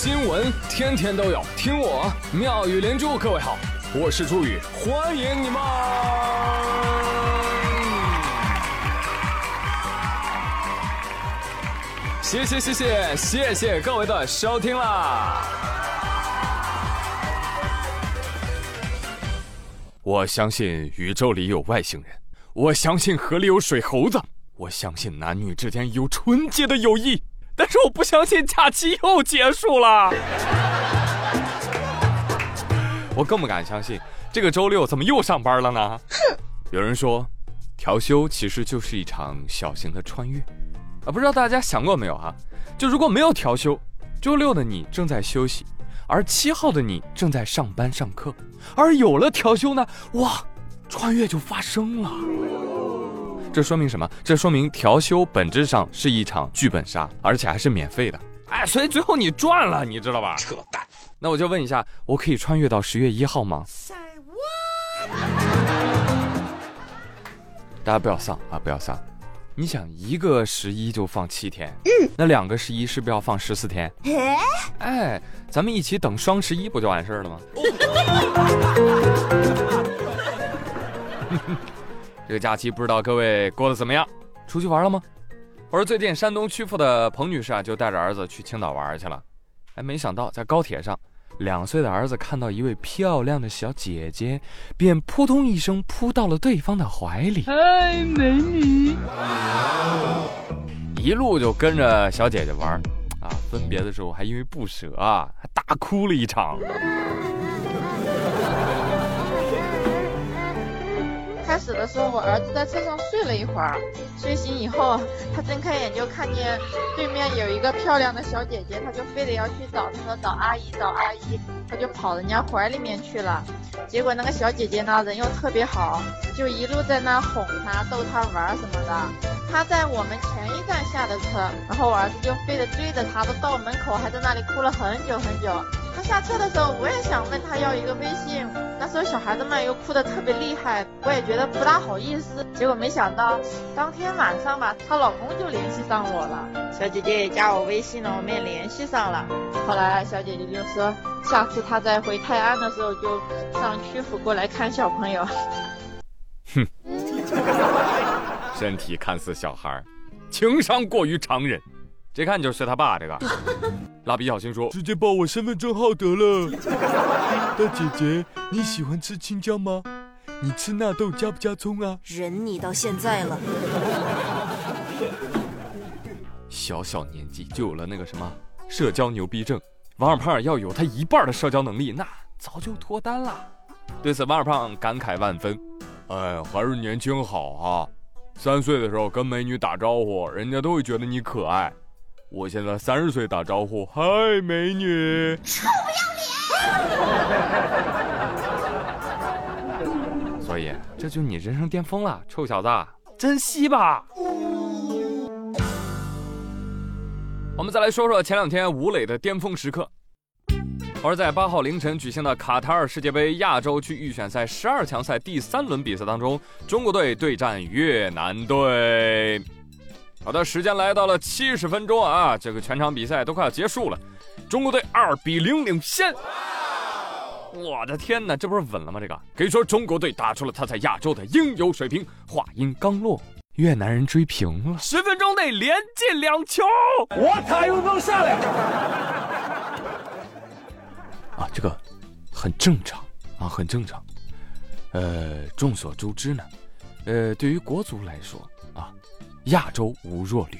新闻天天都有，听我妙语连珠。各位好，我是朱宇，欢迎你们！谢谢谢谢谢谢各位的收听啦！我相信宇宙里有外星人，我相信河里有水猴子，我相信男女之间有纯洁的友谊。但是我不相信假期又结束了，我更不敢相信这个周六怎么又上班了呢？有人说，调休其实就是一场小型的穿越啊！不知道大家想过没有啊？就如果没有调休，周六的你正在休息，而七号的你正在上班上课，而有了调休呢，哇，穿越就发生了。这说明什么？这说明调休本质上是一场剧本杀，而且还是免费的。哎，所以最后你赚了，你知道吧？扯淡。那我就问一下，我可以穿越到十月一号吗？大家不要丧啊，不要丧。你想一个十一就放七天，嗯，那两个十一是不是要放十四天？哎，咱们一起等双十一不就完事儿了吗？这个假期不知道各位过得怎么样？出去玩了吗？我说最近山东曲阜的彭女士啊，就带着儿子去青岛玩去了。哎，没想到在高铁上，两岁的儿子看到一位漂亮的小姐姐，便扑通一声扑到了对方的怀里。嗨，美女！一路就跟着小姐姐玩，啊，分别的时候还因为不舍啊，还大哭了一场。开始的时候，我儿子在车上睡了一会儿，睡醒以后，他睁开眼就看见对面有一个漂亮的小姐姐，他就非得要去找，他说找阿姨，找阿姨，他就跑人家怀里面去了。结果那个小姐姐呢，人又特别好，就一路在那哄他，逗他玩什么的。他在我们前一站下的车，然后我儿子就非得追着他，都到门口还在那里哭了很久很久。他下车的时候，我也想问他要一个微信。那时候小孩子们又哭得特别厉害，我也觉得不大好意思。结果没想到当天晚上吧，她老公就联系上我了，小姐姐也加我微信了，我们也联系上了。后来小姐姐就说，下次她再回泰安的时候，就上曲阜过来看小朋友。哼，身体看似小孩，情商过于常人。这看就是他爸这个。蜡笔小新说：“直接报我身份证号得了。”大姐姐，你喜欢吃青椒吗？你吃纳豆加不加葱啊？忍你到现在了。小小年纪就有了那个什么社交牛逼症，王二胖要有他一半的社交能力，那早就脱单了。对此，王二胖感慨万分：“哎，还是年轻好啊！三岁的时候跟美女打招呼，人家都会觉得你可爱。”我现在三十岁打招呼，嗨，美女！臭不要脸！这就你人生巅峰了，臭小子，珍惜吧。我们再来说说前两天吴磊的巅峰时刻。而在八号凌晨举行的卡塔尔世界杯亚洲区预选赛十二强赛第三轮比赛当中，中国队对战越南队。好的，时间来到了七十分钟啊，这个全场比赛都快要结束了，中国队二比零领先。我的天哪，这不是稳了吗？这个可以说中国队打出了他在亚洲的应有水平。话音刚落，越南人追平了，十分钟内连进两球，我他又能上来。啊，这个很正常啊，很正常。呃，众所周知呢，呃，对于国足来说啊。亚洲无弱旅，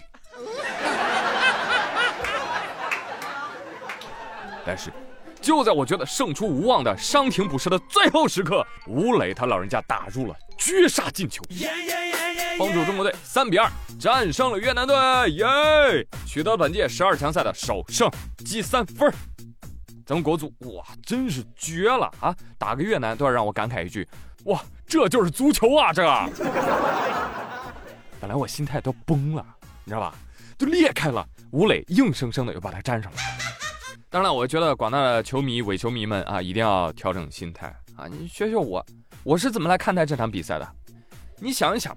但是就在我觉得胜出无望的伤停补时的最后时刻，吴磊他老人家打入了绝杀进球，帮助中国队三比二战胜了越南队，耶！取得本届十二强赛的首胜，积三分。咱们国足哇，真是绝了啊！打个越南都要让我感慨一句，哇，这就是足球啊！这。本来我心态都崩了，你知道吧？都裂开了。吴磊硬生生的又把它粘上了。当然，我觉得广大的球迷、伪球迷们啊，一定要调整心态啊！你学学我，我是怎么来看待这场比赛的？你想一想，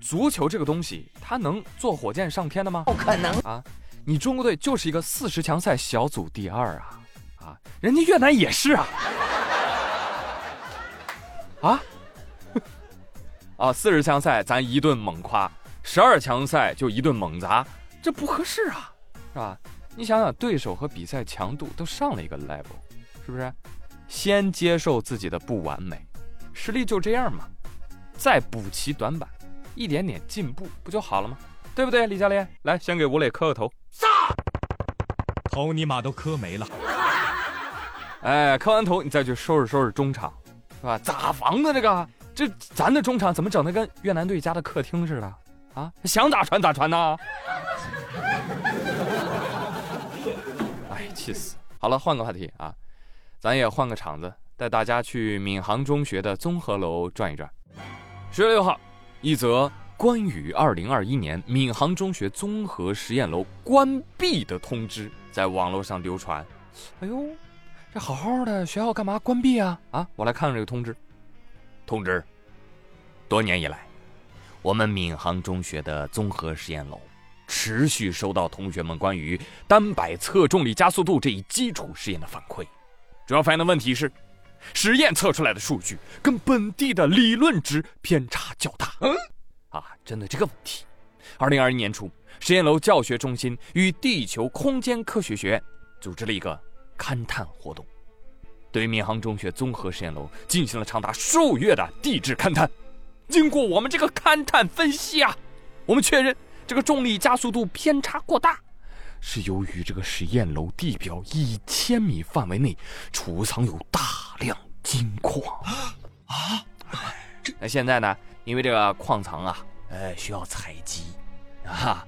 足球这个东西，它能坐火箭上天的吗？不可能啊！你中国队就是一个四十强赛小组第二啊啊，人家越南也是啊啊 啊，四十强赛咱一顿猛夸，十二强赛就一顿猛砸，这不合适啊，是吧？你想想，对手和比赛强度都上了一个 level，是不是？先接受自己的不完美，实力就这样嘛，再补齐短板，一点点进步不就好了吗？对不对，李教练？来，先给吴磊磕个头。头尼玛都磕没了。哎，磕完头，你再去收拾收拾中场，是吧？咋防的这个？这咱的中场怎么整的跟越南队家的客厅似的？啊，想咋传咋传呐！气死！好了，换个话题啊，咱也换个场子，带大家去闵行中学的综合楼转一转。十月六号，一则。关于二零二一年闵行中学综合实验楼关闭的通知在网络上流传。哎呦，这好好的学校干嘛关闭啊？啊，我来看看这个通知。通知：多年以来，我们闵行中学的综合实验楼持续收到同学们关于单摆测重力加速度这一基础实验的反馈，主要反映的问题是，实验测出来的数据跟本地的理论值偏差较大。嗯。啊，针对这个问题，二零二一年初，实验楼教学中心与地球空间科学学院组织了一个勘探活动，对闵行中学综合实验楼进行了长达数月的地质勘探。经过我们这个勘探分析啊，我们确认这个重力加速度偏差过大，是由于这个实验楼地表一千米范围内储藏有大量金矿啊。那现在呢？因为这个矿藏啊，呃，需要采集，啊，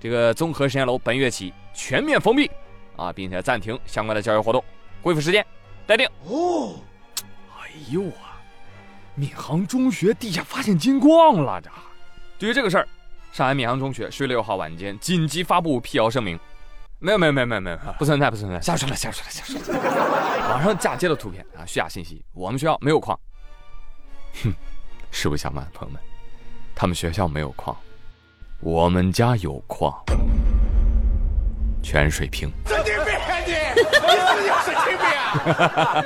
这个综合实验楼本月起全面封闭，啊，并且暂停相关的教学活动，恢复时间待定。哦，哎呦啊，闵行中学地下发现金矿了，这。对于这个事儿，上海闵行中学十月六号晚间紧急发布辟谣声明，没有没有没有没有没有，不存在不存在，瞎说了瞎说了瞎说了，网上嫁接的图片啊，虚假信息，我们学校没有矿。哼。实不相瞒，朋友们，他们学校没有矿，我们家有矿，全水平。神经病！你，你是有神经病啊！